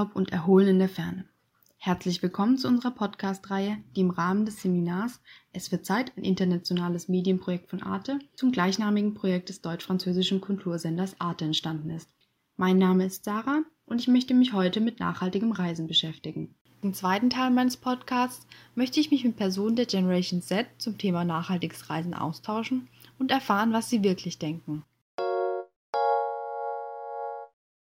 Urlaub und Erholen in der Ferne. Herzlich willkommen zu unserer Podcast-Reihe, die im Rahmen des Seminars Es wird Zeit, ein internationales Medienprojekt von Arte zum gleichnamigen Projekt des deutsch-französischen Kultursenders Arte entstanden ist. Mein Name ist Sarah und ich möchte mich heute mit nachhaltigem Reisen beschäftigen. Im zweiten Teil meines Podcasts möchte ich mich mit Personen der Generation Z zum Thema nachhaltiges Reisen austauschen und erfahren, was sie wirklich denken.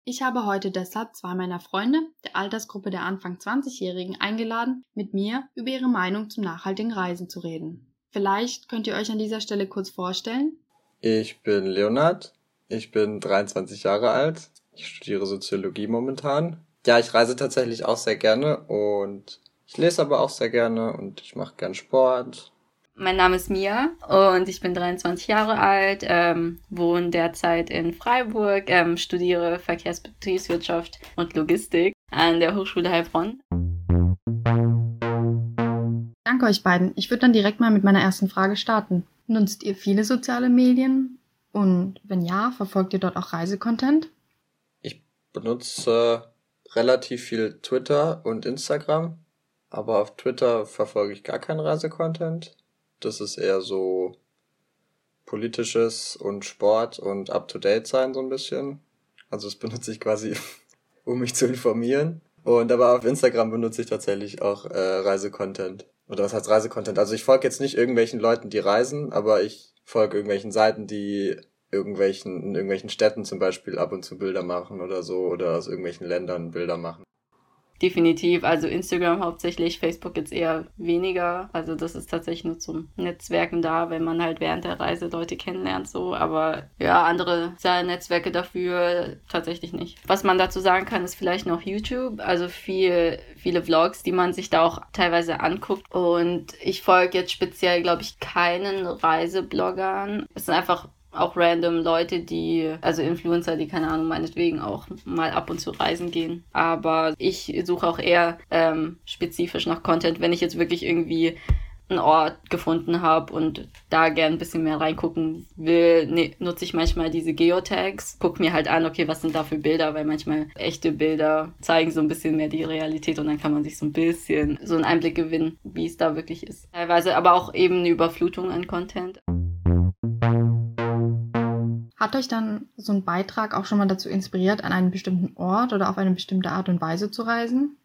Ich habe heute deshalb zwei meiner Freunde der Altersgruppe der Anfang 20-Jährigen eingeladen, mit mir über ihre Meinung zum nachhaltigen Reisen zu reden. Vielleicht könnt ihr euch an dieser Stelle kurz vorstellen. Ich bin Leonard, ich bin 23 Jahre alt, ich studiere Soziologie momentan. Ja, ich reise tatsächlich auch sehr gerne und ich lese aber auch sehr gerne und ich mache gern Sport mein Name ist Mia und ich bin 23 Jahre alt, ähm, wohne derzeit in Freiburg, ähm, studiere Verkehrsbetriebswirtschaft und Logistik an der Hochschule Heilbronn. Danke euch beiden. Ich würde dann direkt mal mit meiner ersten Frage starten. Nutzt ihr viele soziale Medien? Und wenn ja, verfolgt ihr dort auch Reisecontent? Ich benutze relativ viel Twitter und Instagram, aber auf Twitter verfolge ich gar keinen Reisecontent. Das ist eher so politisches und Sport und up-to-date sein so ein bisschen. Also das benutze ich quasi, um mich zu informieren. Und aber auf Instagram benutze ich tatsächlich auch äh, Reisecontent. Oder was heißt Reisecontent? Also ich folge jetzt nicht irgendwelchen Leuten, die reisen, aber ich folge irgendwelchen Seiten, die irgendwelchen, in irgendwelchen Städten zum Beispiel ab und zu Bilder machen oder so oder aus irgendwelchen Ländern Bilder machen. Definitiv, also Instagram hauptsächlich, Facebook jetzt eher weniger. Also das ist tatsächlich nur zum Netzwerken da, wenn man halt während der Reise Leute kennenlernt so. Aber ja, andere Netzwerke dafür tatsächlich nicht. Was man dazu sagen kann, ist vielleicht noch YouTube. Also viel, viele Vlogs, die man sich da auch teilweise anguckt. Und ich folge jetzt speziell, glaube ich, keinen Reisebloggern. Es sind einfach auch random Leute, die, also Influencer, die keine Ahnung, meinetwegen auch mal ab und zu reisen gehen. Aber ich suche auch eher ähm, spezifisch nach Content, wenn ich jetzt wirklich irgendwie einen Ort gefunden habe und da gern ein bisschen mehr reingucken will, ne, nutze ich manchmal diese Geotags, guck mir halt an, okay, was sind da für Bilder, weil manchmal echte Bilder zeigen so ein bisschen mehr die Realität und dann kann man sich so ein bisschen so einen Einblick gewinnen, wie es da wirklich ist. Teilweise aber auch eben eine Überflutung an Content. Hat euch dann so ein Beitrag auch schon mal dazu inspiriert, an einen bestimmten Ort oder auf eine bestimmte Art und Weise zu reisen?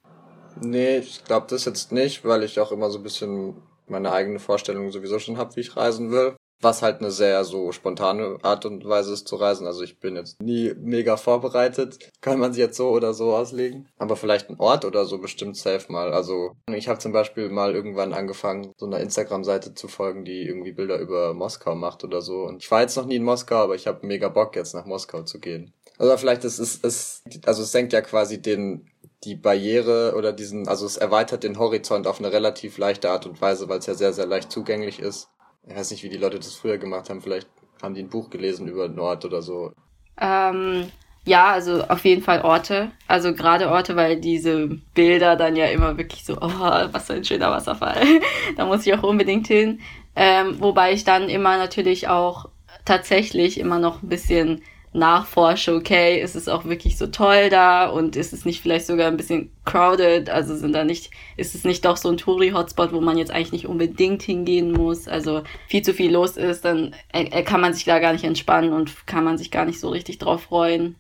Nee, ich glaube das jetzt nicht, weil ich auch immer so ein bisschen meine eigene Vorstellung sowieso schon habe, wie ich reisen will was halt eine sehr so spontane Art und Weise ist zu reisen. Also ich bin jetzt nie mega vorbereitet, kann man sich jetzt so oder so auslegen. Aber vielleicht ein Ort oder so bestimmt safe mal. Also ich habe zum Beispiel mal irgendwann angefangen, so einer Instagram-Seite zu folgen, die irgendwie Bilder über Moskau macht oder so. Und ich war jetzt noch nie in Moskau, aber ich habe mega Bock jetzt nach Moskau zu gehen. Also vielleicht ist es, es also es senkt ja quasi den die Barriere oder diesen, also es erweitert den Horizont auf eine relativ leichte Art und Weise, weil es ja sehr, sehr leicht zugänglich ist ich weiß nicht, wie die Leute das früher gemacht haben. Vielleicht haben die ein Buch gelesen über Nord oder so. Ähm, ja, also auf jeden Fall Orte. Also gerade Orte, weil diese Bilder dann ja immer wirklich so, oh, was für ein schöner Wasserfall. da muss ich auch unbedingt hin. Ähm, wobei ich dann immer natürlich auch tatsächlich immer noch ein bisschen nachforsche, okay, ist es auch wirklich so toll da und ist es nicht vielleicht sogar ein bisschen crowded, also sind da nicht, ist es nicht doch so ein Touri-Hotspot, wo man jetzt eigentlich nicht unbedingt hingehen muss, also viel zu viel los ist, dann äh, kann man sich da gar nicht entspannen und kann man sich gar nicht so richtig drauf freuen.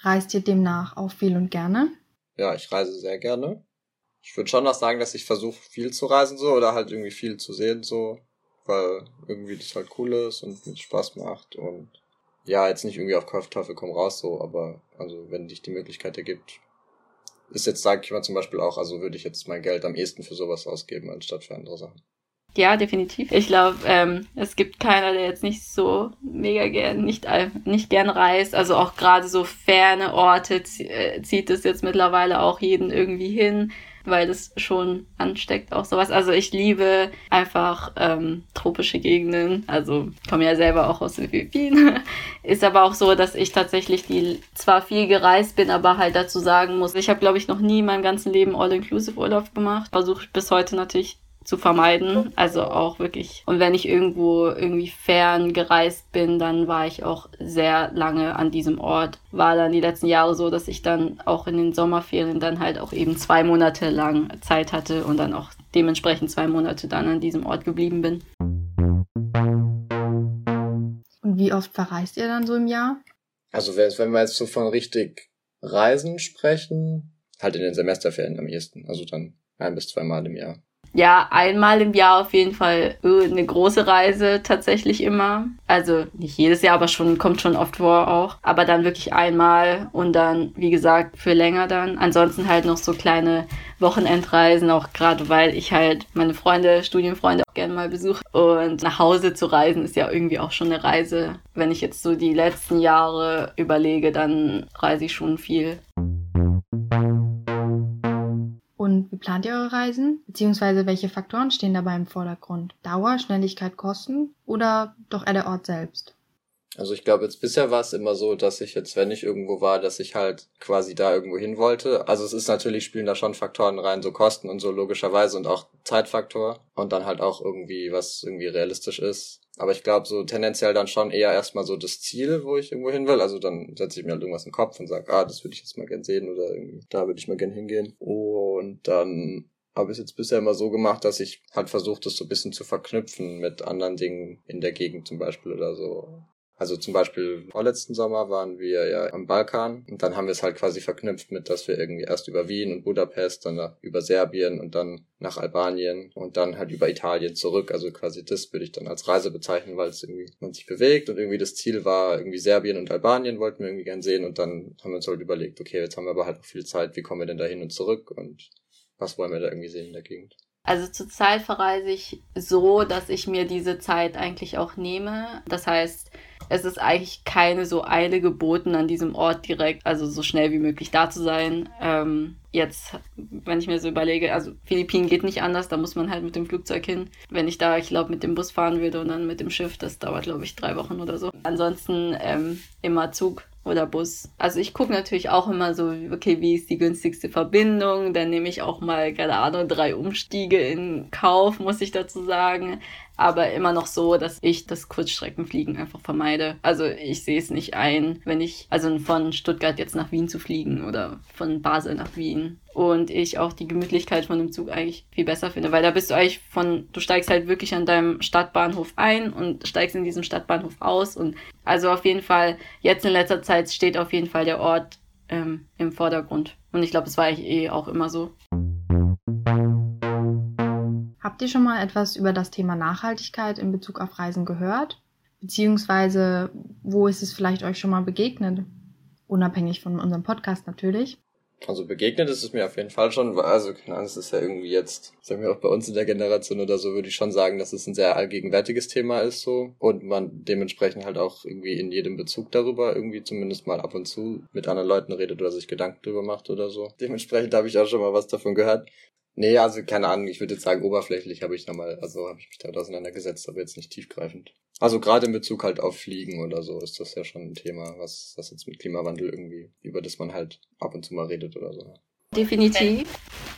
Reist ihr demnach auch viel und gerne? Ja, ich reise sehr gerne. Ich würde schon noch sagen, dass ich versuche, viel zu reisen so oder halt irgendwie viel zu sehen so weil irgendwie das halt cool ist und mir Spaß macht und ja, jetzt nicht irgendwie auf Teufel komm raus so, aber also wenn dich die Möglichkeit ergibt, ist jetzt, sage ich mal zum Beispiel auch, also würde ich jetzt mein Geld am ehesten für sowas ausgeben, anstatt für andere Sachen. Ja, definitiv. Ich glaube, ähm, es gibt keiner, der jetzt nicht so mega gern, nicht, nicht gern reist. Also auch gerade so ferne Orte äh, zieht es jetzt mittlerweile auch jeden irgendwie hin weil das schon ansteckt, auch sowas. Also ich liebe einfach ähm, tropische Gegenden. Also komme ja selber auch aus den Philippinen. Ist aber auch so, dass ich tatsächlich die zwar viel gereist bin, aber halt dazu sagen muss, ich habe glaube ich noch nie in meinem ganzen Leben All-Inclusive Urlaub gemacht. Versuche bis heute natürlich zu vermeiden. Also auch wirklich. Und wenn ich irgendwo irgendwie fern gereist bin, dann war ich auch sehr lange an diesem Ort. War dann die letzten Jahre so, dass ich dann auch in den Sommerferien dann halt auch eben zwei Monate lang Zeit hatte und dann auch dementsprechend zwei Monate dann an diesem Ort geblieben bin. Und wie oft verreist ihr dann so im Jahr? Also wenn wir jetzt so von richtig Reisen sprechen, halt in den Semesterferien am ehesten. Also dann ein bis zweimal im Jahr. Ja, einmal im Jahr auf jeden Fall äh, eine große Reise tatsächlich immer. Also nicht jedes Jahr, aber schon kommt schon oft vor auch. Aber dann wirklich einmal und dann, wie gesagt, für länger dann. Ansonsten halt noch so kleine Wochenendreisen, auch gerade weil ich halt meine Freunde, Studienfreunde auch gerne mal besuche. Und nach Hause zu reisen ist ja irgendwie auch schon eine Reise. Wenn ich jetzt so die letzten Jahre überlege, dann reise ich schon viel. Wie plant ihr eure Reisen? Beziehungsweise welche Faktoren stehen dabei im Vordergrund? Dauer, Schnelligkeit, Kosten oder doch eher der Ort selbst? Also ich glaube, jetzt bisher war es immer so, dass ich jetzt, wenn ich irgendwo war, dass ich halt quasi da irgendwo hin wollte. Also es ist natürlich, spielen da schon Faktoren rein, so Kosten und so logischerweise und auch Zeitfaktor und dann halt auch irgendwie, was irgendwie realistisch ist. Aber ich glaube, so tendenziell dann schon eher erstmal so das Ziel, wo ich irgendwo hin will. Also dann setze ich mir halt irgendwas in den Kopf und sage, ah, das würde ich jetzt mal gern sehen oder da würde ich mal gern hingehen. Und dann habe ich es jetzt bisher immer so gemacht, dass ich halt versucht, das so ein bisschen zu verknüpfen mit anderen Dingen in der Gegend zum Beispiel oder so. Also zum Beispiel vorletzten Sommer waren wir ja am Balkan und dann haben wir es halt quasi verknüpft mit, dass wir irgendwie erst über Wien und Budapest, dann über Serbien und dann nach Albanien und dann halt über Italien zurück. Also quasi das würde ich dann als Reise bezeichnen, weil es irgendwie man sich bewegt und irgendwie das Ziel war irgendwie Serbien und Albanien wollten wir irgendwie gern sehen und dann haben wir uns halt überlegt, okay, jetzt haben wir aber halt noch viel Zeit, wie kommen wir denn da hin und zurück und was wollen wir da irgendwie sehen in der Gegend? Also zurzeit verreise ich so, dass ich mir diese Zeit eigentlich auch nehme. Das heißt, es ist eigentlich keine so Eile geboten, an diesem Ort direkt, also so schnell wie möglich da zu sein. Ähm, jetzt, wenn ich mir so überlege, also Philippinen geht nicht anders, da muss man halt mit dem Flugzeug hin. Wenn ich da, ich glaube, mit dem Bus fahren würde und dann mit dem Schiff, das dauert, glaube ich, drei Wochen oder so. Ansonsten ähm, immer Zug oder Bus. Also ich gucke natürlich auch immer so, okay, wie ist die günstigste Verbindung? Dann nehme ich auch mal, keine Ahnung, drei Umstiege in Kauf, muss ich dazu sagen aber immer noch so, dass ich das Kurzstreckenfliegen einfach vermeide. Also ich sehe es nicht ein, wenn ich, also von Stuttgart jetzt nach Wien zu fliegen oder von Basel nach Wien. Und ich auch die Gemütlichkeit von dem Zug eigentlich viel besser finde, weil da bist du eigentlich von, du steigst halt wirklich an deinem Stadtbahnhof ein und steigst in diesem Stadtbahnhof aus. Und also auf jeden Fall, jetzt in letzter Zeit steht auf jeden Fall der Ort ähm, im Vordergrund. Und ich glaube, es war eigentlich eh auch immer so. Habt ihr schon mal etwas über das Thema Nachhaltigkeit in Bezug auf Reisen gehört? Beziehungsweise, wo ist es vielleicht euch schon mal begegnet? Unabhängig von unserem Podcast natürlich. Also begegnet ist es mir auf jeden Fall schon, also keine Ahnung, es ist ja irgendwie jetzt, sagen wir auch bei uns in der Generation oder so, würde ich schon sagen, dass es ein sehr allgegenwärtiges Thema ist so und man dementsprechend halt auch irgendwie in jedem Bezug darüber irgendwie zumindest mal ab und zu mit anderen Leuten redet oder sich Gedanken drüber macht oder so. Dementsprechend habe ich auch schon mal was davon gehört. Nee, also keine Ahnung, ich würde jetzt sagen, oberflächlich habe ich nochmal, also habe ich mich damit auseinandergesetzt, aber jetzt nicht tiefgreifend. Also gerade in Bezug halt auf Fliegen oder so ist das ja schon ein Thema, was, was jetzt mit Klimawandel irgendwie, über das man halt ab und zu mal redet oder so. Definitiv.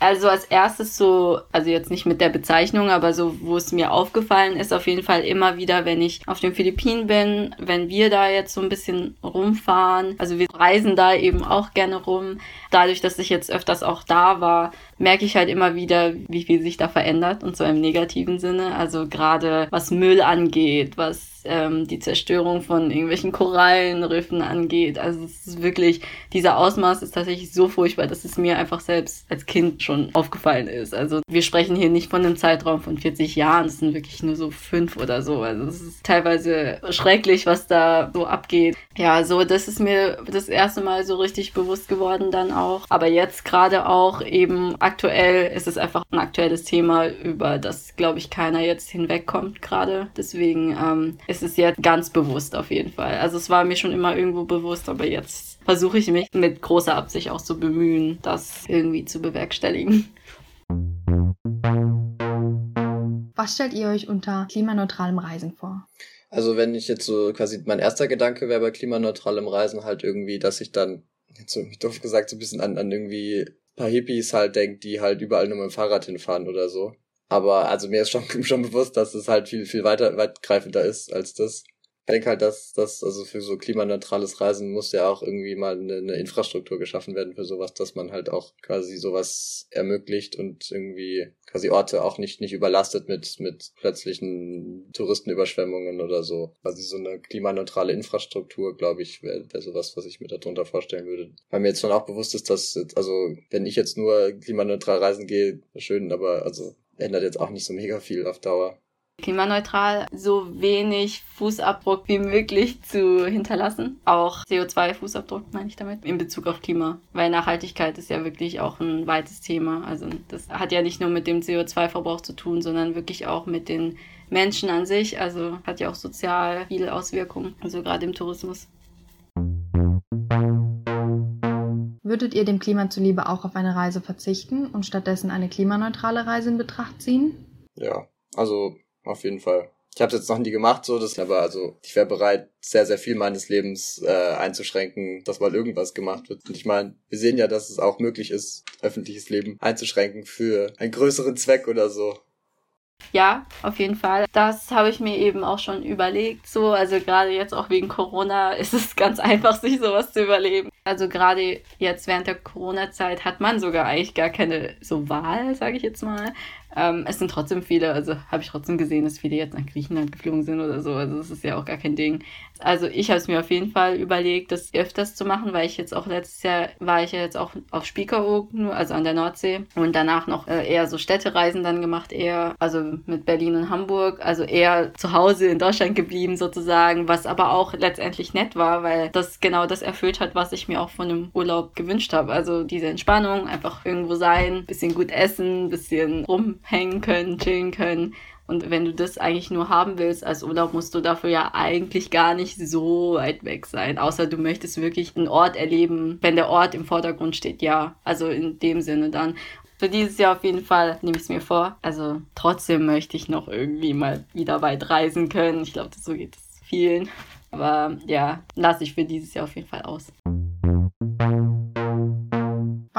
Also als erstes so, also jetzt nicht mit der Bezeichnung, aber so, wo es mir aufgefallen ist, auf jeden Fall immer wieder, wenn ich auf den Philippinen bin, wenn wir da jetzt so ein bisschen rumfahren, also wir reisen da eben auch gerne rum. Dadurch, dass ich jetzt öfters auch da war, merke ich halt immer wieder, wie viel sich da verändert und so im negativen Sinne. Also gerade was Müll angeht, was ähm, die Zerstörung von irgendwelchen Korallenriffen angeht. Also es ist wirklich, dieser Ausmaß ist tatsächlich so furchtbar, dass es mir einfach selbst als Kind schon aufgefallen ist. Also wir sprechen hier nicht von einem Zeitraum von 40 Jahren, es sind wirklich nur so fünf oder so. Also es ist teilweise schrecklich, was da so abgeht. Ja, so das ist mir das erste Mal so richtig bewusst geworden dann auch. Aber jetzt gerade auch eben aktuell ist es einfach ein aktuelles Thema, über das, glaube ich, keiner jetzt hinwegkommt gerade. Deswegen ähm, ist es jetzt ganz bewusst auf jeden Fall. Also es war mir schon immer irgendwo bewusst, aber jetzt versuche ich mich mit großer Absicht auch zu bemühen, das irgendwie zu bewerkstelligen. Was stellt ihr euch unter klimaneutralem Reisen vor? Also wenn ich jetzt so quasi mein erster Gedanke wäre bei klimaneutralem Reisen halt irgendwie, dass ich dann, jetzt so doof gesagt, so ein bisschen an, an irgendwie paar Hippies halt denke, die halt überall nur mit dem Fahrrad hinfahren oder so. Aber also mir ist schon, schon bewusst, dass es halt viel, viel weiter, weitgreifender ist als das. Ich denke halt, dass das, also für so klimaneutrales Reisen muss ja auch irgendwie mal eine, eine Infrastruktur geschaffen werden für sowas, dass man halt auch quasi sowas ermöglicht und irgendwie quasi Orte auch nicht, nicht überlastet mit, mit plötzlichen Touristenüberschwemmungen oder so. Quasi so eine klimaneutrale Infrastruktur, glaube ich, wäre wär sowas, was ich mir darunter vorstellen würde. Weil mir jetzt schon auch bewusst ist, dass, also, wenn ich jetzt nur klimaneutral reisen gehe, schön, aber also ändert jetzt auch nicht so mega viel auf Dauer klimaneutral so wenig Fußabdruck wie möglich zu hinterlassen. Auch CO2-Fußabdruck meine ich damit in Bezug auf Klima. Weil Nachhaltigkeit ist ja wirklich auch ein weites Thema. Also das hat ja nicht nur mit dem CO2-Verbrauch zu tun, sondern wirklich auch mit den Menschen an sich. Also hat ja auch sozial viele Auswirkungen, also gerade im Tourismus. Würdet ihr dem Klima zuliebe auch auf eine Reise verzichten und stattdessen eine klimaneutrale Reise in Betracht ziehen? Ja, also auf jeden Fall. Ich habe es jetzt noch nie gemacht, so das aber also ich wäre bereit, sehr sehr viel meines Lebens äh, einzuschränken, dass mal irgendwas gemacht wird. Und ich meine, wir sehen ja, dass es auch möglich ist, öffentliches Leben einzuschränken für einen größeren Zweck oder so. Ja, auf jeden Fall. Das habe ich mir eben auch schon überlegt. So, also gerade jetzt auch wegen Corona ist es ganz einfach, sich sowas zu überleben. Also gerade jetzt während der Corona-Zeit hat man sogar eigentlich gar keine so Wahl, sage ich jetzt mal. Ähm, es sind trotzdem viele, also habe ich trotzdem gesehen, dass viele jetzt nach Griechenland geflogen sind oder so. Also das ist ja auch gar kein Ding. Also ich habe es mir auf jeden Fall überlegt, das öfters zu machen, weil ich jetzt auch letztes Jahr war ich ja jetzt auch auf Spiekeroog, also an der Nordsee und danach noch äh, eher so Städtereisen dann gemacht, eher also mit Berlin und Hamburg, also eher zu Hause in Deutschland geblieben sozusagen, was aber auch letztendlich nett war, weil das genau das erfüllt hat, was ich mir auch von einem Urlaub gewünscht habe. Also diese Entspannung, einfach irgendwo sein, bisschen gut essen, bisschen rumhängen können, chillen können. Und wenn du das eigentlich nur haben willst als Urlaub, musst du dafür ja eigentlich gar nicht so weit weg sein. Außer du möchtest wirklich einen Ort erleben, wenn der Ort im Vordergrund steht, ja. Also in dem Sinne dann. Für dieses Jahr auf jeden Fall nehme ich es mir vor. Also trotzdem möchte ich noch irgendwie mal wieder weit reisen können. Ich glaube, so geht es vielen. Aber ja, lasse ich für dieses Jahr auf jeden Fall aus.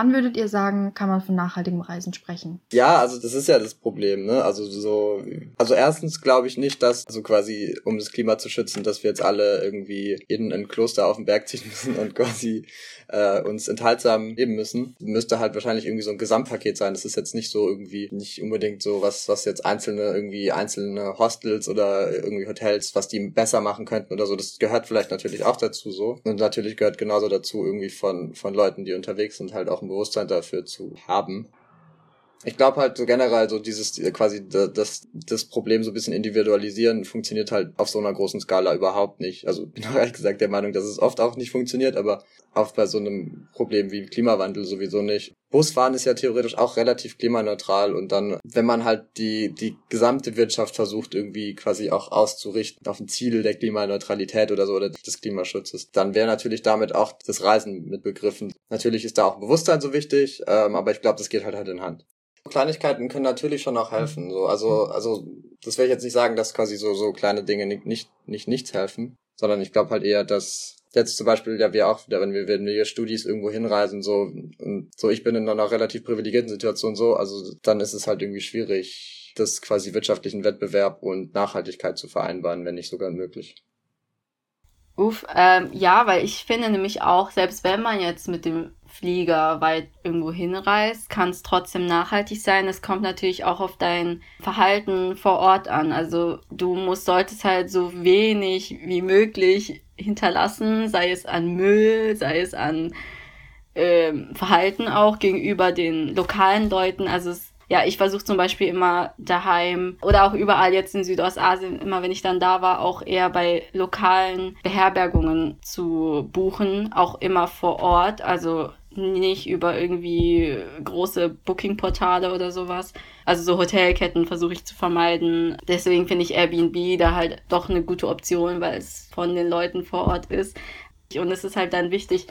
Wann würdet ihr sagen, kann man von nachhaltigem Reisen sprechen? Ja, also das ist ja das Problem, ne? Also so, also erstens glaube ich nicht, dass, also quasi, um das Klima zu schützen, dass wir jetzt alle irgendwie in ein Kloster auf den Berg ziehen müssen und quasi äh, uns enthaltsam leben müssen. Müsste halt wahrscheinlich irgendwie so ein Gesamtpaket sein. Das ist jetzt nicht so irgendwie, nicht unbedingt so was, was jetzt einzelne, irgendwie einzelne Hostels oder irgendwie Hotels, was die besser machen könnten oder so. Das gehört vielleicht natürlich auch dazu so. Und natürlich gehört genauso dazu irgendwie von, von Leuten, die unterwegs sind, halt auch ein Bewusstsein dafür zu haben. Ich glaube halt so generell so dieses quasi das das Problem so ein bisschen individualisieren funktioniert halt auf so einer großen Skala überhaupt nicht. Also bin auch ehrlich gesagt der Meinung, dass es oft auch nicht funktioniert, aber oft bei so einem Problem wie Klimawandel sowieso nicht. Busfahren ist ja theoretisch auch relativ klimaneutral und dann, wenn man halt die, die gesamte Wirtschaft versucht irgendwie quasi auch auszurichten auf ein Ziel der Klimaneutralität oder so oder des Klimaschutzes, dann wäre natürlich damit auch das Reisen mit begriffen. Natürlich ist da auch Bewusstsein so wichtig, ähm, aber ich glaube, das geht halt Hand in Hand. Kleinigkeiten können natürlich schon auch helfen. So, also, also, das will ich jetzt nicht sagen, dass quasi so, so kleine Dinge nicht, nicht, nicht nichts helfen, sondern ich glaube halt eher, dass jetzt zum Beispiel, ja, wir auch wenn wir, wenn wir Studis irgendwo hinreisen, so, und so, ich bin in einer relativ privilegierten Situation so, also dann ist es halt irgendwie schwierig, das quasi wirtschaftlichen Wettbewerb und Nachhaltigkeit zu vereinbaren, wenn nicht sogar unmöglich. Uff, ähm, ja, weil ich finde nämlich auch, selbst wenn man jetzt mit dem Flieger weit irgendwo hinreist, kann es trotzdem nachhaltig sein. Es kommt natürlich auch auf dein Verhalten vor Ort an. Also du musst, solltest halt so wenig wie möglich hinterlassen, sei es an Müll, sei es an ähm, Verhalten auch gegenüber den lokalen Leuten. Also es ja, ich versuche zum Beispiel immer daheim oder auch überall jetzt in Südostasien, immer wenn ich dann da war, auch eher bei lokalen Beherbergungen zu buchen, auch immer vor Ort. Also nicht über irgendwie große Booking-Portale oder sowas. Also so Hotelketten versuche ich zu vermeiden. Deswegen finde ich Airbnb da halt doch eine gute Option, weil es von den Leuten vor Ort ist. Und es ist halt dann wichtig,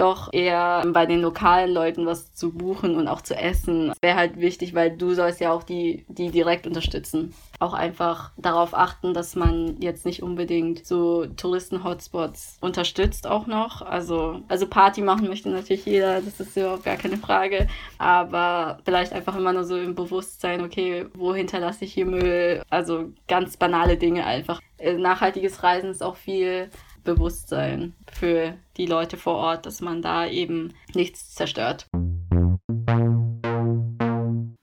doch eher bei den lokalen Leuten was zu buchen und auch zu essen. Wäre halt wichtig, weil du sollst ja auch die, die direkt unterstützen. Auch einfach darauf achten, dass man jetzt nicht unbedingt so Touristen-Hotspots unterstützt auch noch. Also, also Party machen möchte natürlich jeder, das ist überhaupt gar keine Frage. Aber vielleicht einfach immer nur so im Bewusstsein, okay, wo hinterlasse ich hier Müll? Also ganz banale Dinge einfach. Äh, nachhaltiges Reisen ist auch viel Bewusstsein für die Leute vor Ort, dass man da eben nichts zerstört.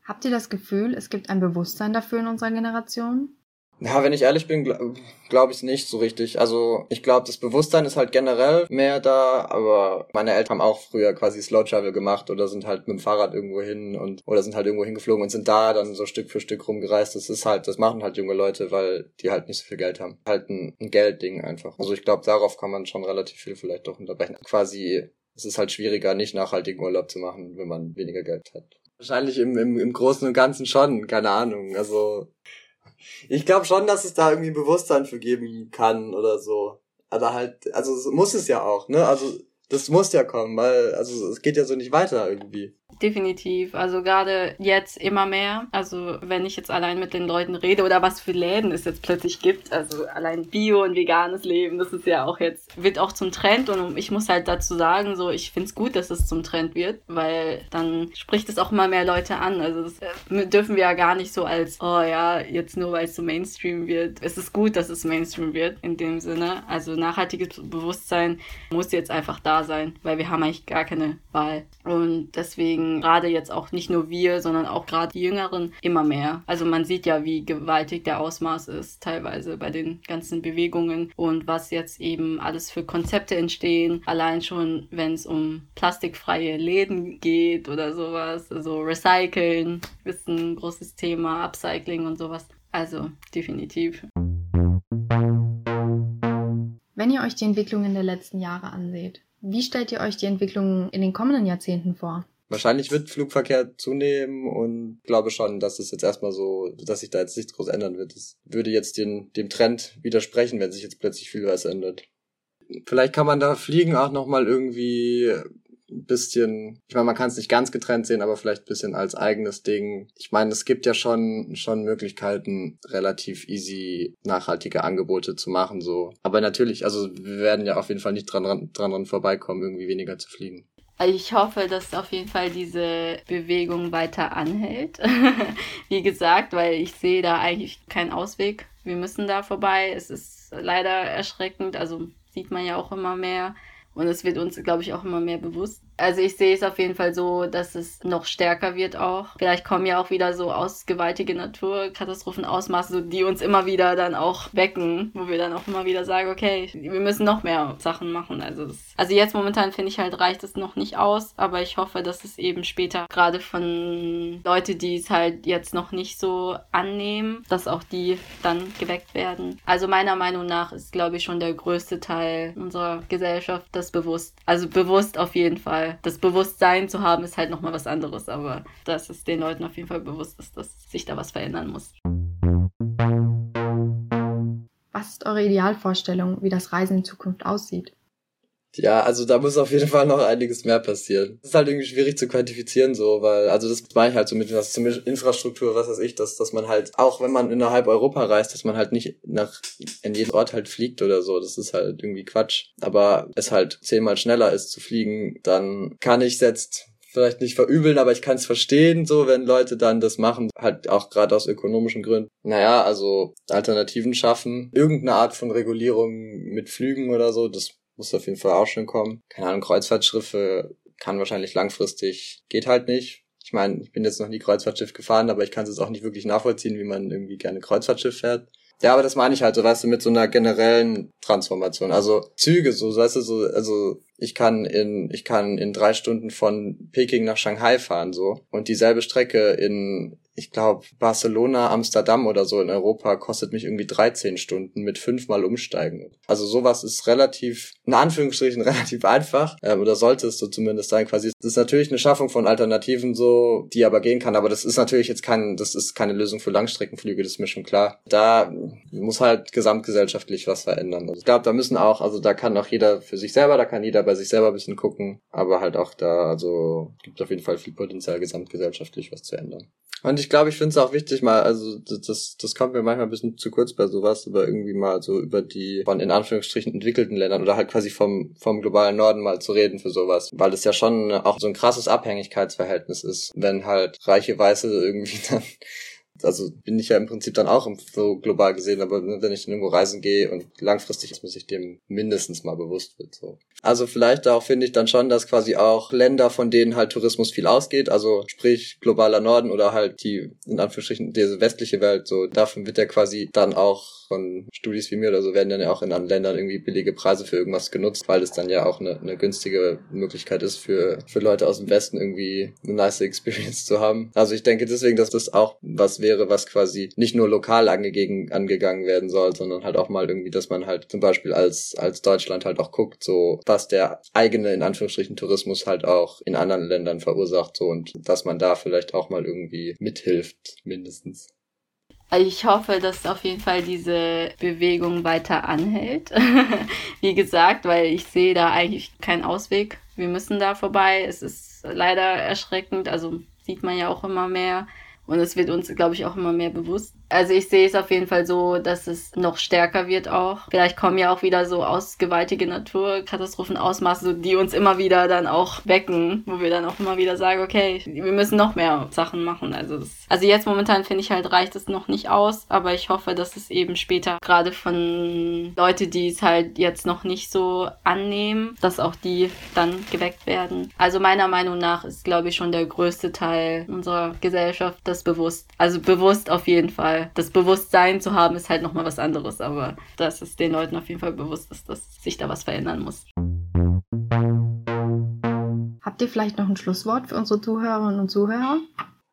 Habt ihr das Gefühl, es gibt ein Bewusstsein dafür in unserer Generation? Ja, wenn ich ehrlich bin, glaube glaub ich nicht so richtig. Also ich glaube, das Bewusstsein ist halt generell mehr da, aber meine Eltern haben auch früher quasi Slow Travel gemacht oder sind halt mit dem Fahrrad irgendwo hin und oder sind halt irgendwo hingeflogen und sind da dann so Stück für Stück rumgereist. Das ist halt, das machen halt junge Leute, weil die halt nicht so viel Geld haben. Halt ein, ein Geldding einfach. Also ich glaube, darauf kann man schon relativ viel vielleicht doch unterbrechen. Quasi, es ist halt schwieriger, nicht nachhaltigen Urlaub zu machen, wenn man weniger Geld hat. Wahrscheinlich im, im, im Großen und Ganzen schon, keine Ahnung. Also ich glaube schon, dass es da irgendwie ein Bewusstsein für geben kann oder so. Aber halt, also muss es ja auch, ne? Also das muss ja kommen, weil also es geht ja so nicht weiter irgendwie. Definitiv. Also gerade jetzt immer mehr. Also wenn ich jetzt allein mit den Leuten rede oder was für Läden es jetzt plötzlich gibt. Also allein Bio und veganes Leben, das ist ja auch jetzt, wird auch zum Trend. Und ich muss halt dazu sagen, so ich finde es gut, dass es zum Trend wird, weil dann spricht es auch immer mehr Leute an. Also das äh, dürfen wir ja gar nicht so als, oh ja, jetzt nur weil es so Mainstream wird. Es ist gut, dass es Mainstream wird in dem Sinne. Also nachhaltiges Bewusstsein muss jetzt einfach da sein, weil wir haben eigentlich gar keine Wahl. Und deswegen gerade jetzt auch nicht nur wir, sondern auch gerade die Jüngeren immer mehr. Also man sieht ja, wie gewaltig der Ausmaß ist, teilweise bei den ganzen Bewegungen und was jetzt eben alles für Konzepte entstehen. Allein schon, wenn es um plastikfreie Läden geht oder sowas. Also Recyceln ist ein großes Thema, Upcycling und sowas. Also definitiv. Wenn ihr euch die Entwicklungen der letzten Jahre anseht, wie stellt ihr euch die Entwicklung in den kommenden Jahrzehnten vor? Wahrscheinlich wird Flugverkehr zunehmen und glaube schon, dass es jetzt erstmal so, dass sich da jetzt nichts groß ändern wird. Das würde jetzt den, dem Trend widersprechen, wenn sich jetzt plötzlich viel was ändert. Vielleicht kann man da Fliegen auch nochmal irgendwie ein bisschen, ich meine, man kann es nicht ganz getrennt sehen, aber vielleicht ein bisschen als eigenes Ding. Ich meine, es gibt ja schon, schon Möglichkeiten, relativ easy nachhaltige Angebote zu machen, so. Aber natürlich, also wir werden ja auf jeden Fall nicht dran, dran, dran vorbeikommen, irgendwie weniger zu fliegen. Ich hoffe, dass auf jeden Fall diese Bewegung weiter anhält. Wie gesagt, weil ich sehe da eigentlich keinen Ausweg. Wir müssen da vorbei. Es ist leider erschreckend. Also sieht man ja auch immer mehr. Und es wird uns, glaube ich, auch immer mehr bewusst. Also ich sehe es auf jeden Fall so, dass es noch stärker wird auch. Vielleicht kommen ja auch wieder so ausgewaltige Naturkatastrophen Ausmaße, so, die uns immer wieder dann auch wecken, wo wir dann auch immer wieder sagen, okay, wir müssen noch mehr Sachen machen. Also, also jetzt momentan finde ich halt reicht es noch nicht aus, aber ich hoffe, dass es eben später gerade von Leute, die es halt jetzt noch nicht so annehmen, dass auch die dann geweckt werden. Also meiner Meinung nach ist, glaube ich, schon der größte Teil unserer Gesellschaft das bewusst. Also bewusst auf jeden Fall das Bewusstsein zu haben, ist halt nochmal was anderes, aber dass es den Leuten auf jeden Fall bewusst ist, dass sich da was verändern muss. Was ist eure Idealvorstellung, wie das Reisen in Zukunft aussieht? Ja, also da muss auf jeden Fall noch einiges mehr passieren. Es ist halt irgendwie schwierig zu quantifizieren, so, weil, also das meine ich halt so mit was zum Infrastruktur, was weiß ich, dass, dass man halt, auch wenn man innerhalb Europa reist, dass man halt nicht nach, in jeden Ort halt fliegt oder so. Das ist halt irgendwie Quatsch. Aber es halt zehnmal schneller ist zu fliegen, dann kann ich jetzt vielleicht nicht verübeln, aber ich kann es verstehen, so wenn Leute dann das machen, halt auch gerade aus ökonomischen Gründen. Naja, also Alternativen schaffen, irgendeine Art von Regulierung mit Flügen oder so, das muss auf jeden Fall auch schon kommen. Keine Ahnung, Kreuzfahrtschiffe kann wahrscheinlich langfristig, geht halt nicht. Ich meine, ich bin jetzt noch nie Kreuzfahrtschiff gefahren, aber ich kann es jetzt auch nicht wirklich nachvollziehen, wie man irgendwie gerne Kreuzfahrtschiff fährt. Ja, aber das meine ich halt, so weißt du, mit so einer generellen Transformation. Also Züge, so, weißt du, so, also ich kann in, ich kann in drei Stunden von Peking nach Shanghai fahren, so. Und dieselbe Strecke in, ich glaube, Barcelona, Amsterdam oder so in Europa kostet mich irgendwie 13 Stunden mit fünfmal umsteigen. Also sowas ist relativ, in Anführungsstrichen relativ einfach, äh, oder sollte es so zumindest sein quasi. Das ist natürlich eine Schaffung von Alternativen so, die aber gehen kann, aber das ist natürlich jetzt kein, das ist keine Lösung für Langstreckenflüge, das ist mir schon klar. Da muss halt gesamtgesellschaftlich was verändern. Also ich glaube, da müssen auch, also da kann auch jeder für sich selber, da kann jeder bei sich selber ein bisschen gucken, aber halt auch da, also gibt auf jeden Fall viel Potenzial gesamtgesellschaftlich was zu ändern. Und ich glaube, ich finde es auch wichtig, mal, also das, das kommt mir manchmal ein bisschen zu kurz bei sowas, aber irgendwie mal so über die von in Anführungsstrichen entwickelten Ländern oder halt quasi vom, vom globalen Norden mal zu reden für sowas. Weil es ja schon auch so ein krasses Abhängigkeitsverhältnis ist, wenn halt reiche Weiße irgendwie dann also bin ich ja im Prinzip dann auch so global gesehen, aber wenn ich dann irgendwo reisen gehe und langfristig ist man sich dem mindestens mal bewusst wird. So. Also vielleicht auch finde ich dann schon, dass quasi auch Länder, von denen halt Tourismus viel ausgeht, also sprich globaler Norden oder halt die in Anführungsstrichen diese westliche Welt, so davon wird ja quasi dann auch von Studis wie mir oder so werden dann ja auch in anderen Ländern irgendwie billige Preise für irgendwas genutzt, weil es dann ja auch eine, eine günstige Möglichkeit ist für, für Leute aus dem Westen irgendwie eine nice Experience zu haben. Also ich denke deswegen, dass das auch was wäre, was quasi nicht nur lokal angegeben, angegangen werden soll, sondern halt auch mal irgendwie, dass man halt zum Beispiel als, als Deutschland halt auch guckt, so was der eigene, in Anführungsstrichen, Tourismus halt auch in anderen Ländern verursacht, so und dass man da vielleicht auch mal irgendwie mithilft, mindestens. Ich hoffe, dass auf jeden Fall diese Bewegung weiter anhält. Wie gesagt, weil ich sehe da eigentlich keinen Ausweg. Wir müssen da vorbei. Es ist leider erschreckend. Also sieht man ja auch immer mehr. Und es wird uns, glaube ich, auch immer mehr bewusst. Also ich sehe es auf jeden Fall so, dass es noch stärker wird auch. Vielleicht kommen ja auch wieder so ausgewaltige Naturkatastrophen, Ausmaße, die uns immer wieder dann auch wecken, wo wir dann auch immer wieder sagen, okay, wir müssen noch mehr Sachen machen. Also, das, also jetzt momentan finde ich halt reicht es noch nicht aus, aber ich hoffe, dass es eben später gerade von Leute, die es halt jetzt noch nicht so annehmen, dass auch die dann geweckt werden. Also meiner Meinung nach ist, glaube ich, schon der größte Teil unserer Gesellschaft das bewusst. Also bewusst auf jeden Fall weil das Bewusstsein zu haben ist halt nochmal was anderes, aber dass es den Leuten auf jeden Fall bewusst ist, dass sich da was verändern muss. Habt ihr vielleicht noch ein Schlusswort für unsere Zuhörerinnen und Zuhörer?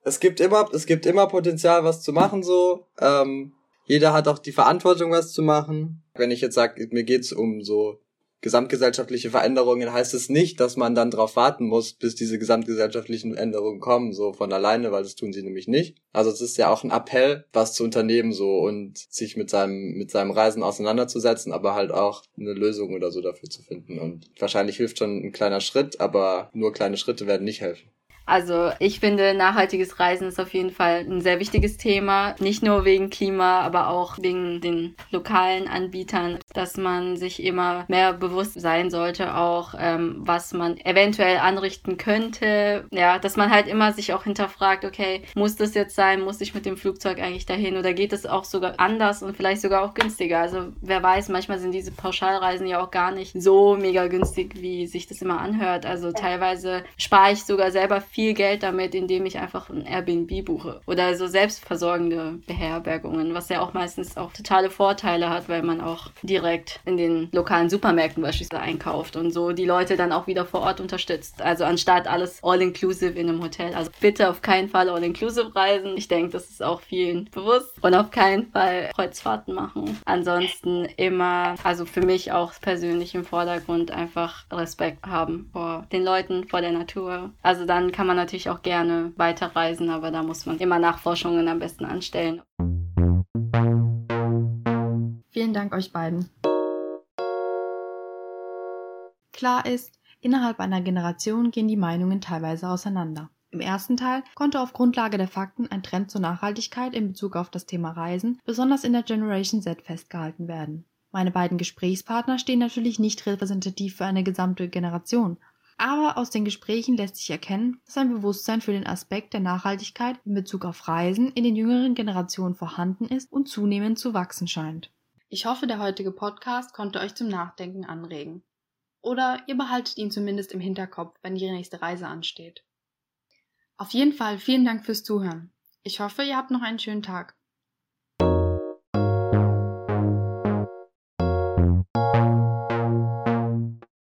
Es gibt immer, es gibt immer Potenzial, was zu machen, so. Ähm, jeder hat auch die Verantwortung, was zu machen. Wenn ich jetzt sage, mir geht's um so gesamtgesellschaftliche Veränderungen heißt es nicht, dass man dann darauf warten muss, bis diese gesamtgesellschaftlichen Änderungen kommen, so von alleine, weil das tun sie nämlich nicht. Also es ist ja auch ein Appell, was zu unternehmen so und sich mit seinem mit seinem Reisen auseinanderzusetzen, aber halt auch eine Lösung oder so dafür zu finden. Und wahrscheinlich hilft schon ein kleiner Schritt, aber nur kleine Schritte werden nicht helfen. Also ich finde, nachhaltiges Reisen ist auf jeden Fall ein sehr wichtiges Thema. Nicht nur wegen Klima, aber auch wegen den lokalen Anbietern, dass man sich immer mehr bewusst sein sollte, auch ähm, was man eventuell anrichten könnte. Ja, dass man halt immer sich auch hinterfragt, okay, muss das jetzt sein? Muss ich mit dem Flugzeug eigentlich dahin? Oder geht es auch sogar anders und vielleicht sogar auch günstiger? Also wer weiß, manchmal sind diese Pauschalreisen ja auch gar nicht so mega günstig, wie sich das immer anhört. Also teilweise spare ich sogar selber viel Geld damit, indem ich einfach ein Airbnb buche. Oder so selbstversorgende Beherbergungen, was ja auch meistens auch totale Vorteile hat, weil man auch direkt in den lokalen Supermärkten beispielsweise einkauft und so die Leute dann auch wieder vor Ort unterstützt. Also anstatt alles all-inclusive in einem Hotel. Also bitte auf keinen Fall all-inclusive reisen. Ich denke, das ist auch vielen bewusst. Und auf keinen Fall Kreuzfahrten machen. Ansonsten immer, also für mich auch persönlich im Vordergrund einfach Respekt haben vor den Leuten, vor der Natur. Also dann kann man natürlich auch gerne weiterreisen, aber da muss man immer Nachforschungen am besten anstellen. Vielen Dank euch beiden. Klar ist, innerhalb einer Generation gehen die Meinungen teilweise auseinander. Im ersten Teil konnte auf Grundlage der Fakten ein Trend zur Nachhaltigkeit in Bezug auf das Thema Reisen, besonders in der Generation Z, festgehalten werden. Meine beiden Gesprächspartner stehen natürlich nicht repräsentativ für eine gesamte Generation, aber aus den Gesprächen lässt sich erkennen, dass ein Bewusstsein für den Aspekt der Nachhaltigkeit in Bezug auf Reisen in den jüngeren Generationen vorhanden ist und zunehmend zu wachsen scheint. Ich hoffe, der heutige Podcast konnte euch zum Nachdenken anregen. Oder ihr behaltet ihn zumindest im Hinterkopf, wenn die nächste Reise ansteht. Auf jeden Fall vielen Dank fürs Zuhören. Ich hoffe, ihr habt noch einen schönen Tag.